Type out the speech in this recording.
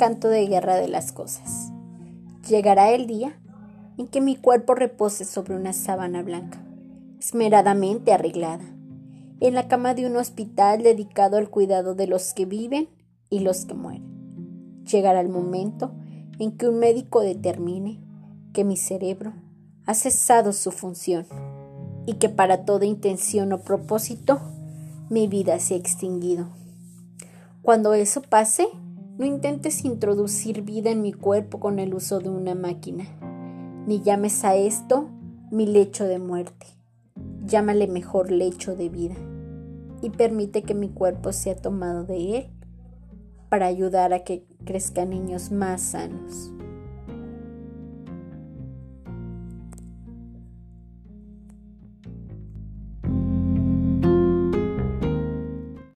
canto de guerra de las cosas. Llegará el día en que mi cuerpo repose sobre una sábana blanca, esmeradamente arreglada, en la cama de un hospital dedicado al cuidado de los que viven y los que mueren. Llegará el momento en que un médico determine que mi cerebro ha cesado su función y que para toda intención o propósito mi vida se ha extinguido. Cuando eso pase, no intentes introducir vida en mi cuerpo con el uso de una máquina, ni llames a esto mi lecho de muerte. Llámale mejor lecho de vida y permite que mi cuerpo sea tomado de él para ayudar a que crezcan niños más sanos.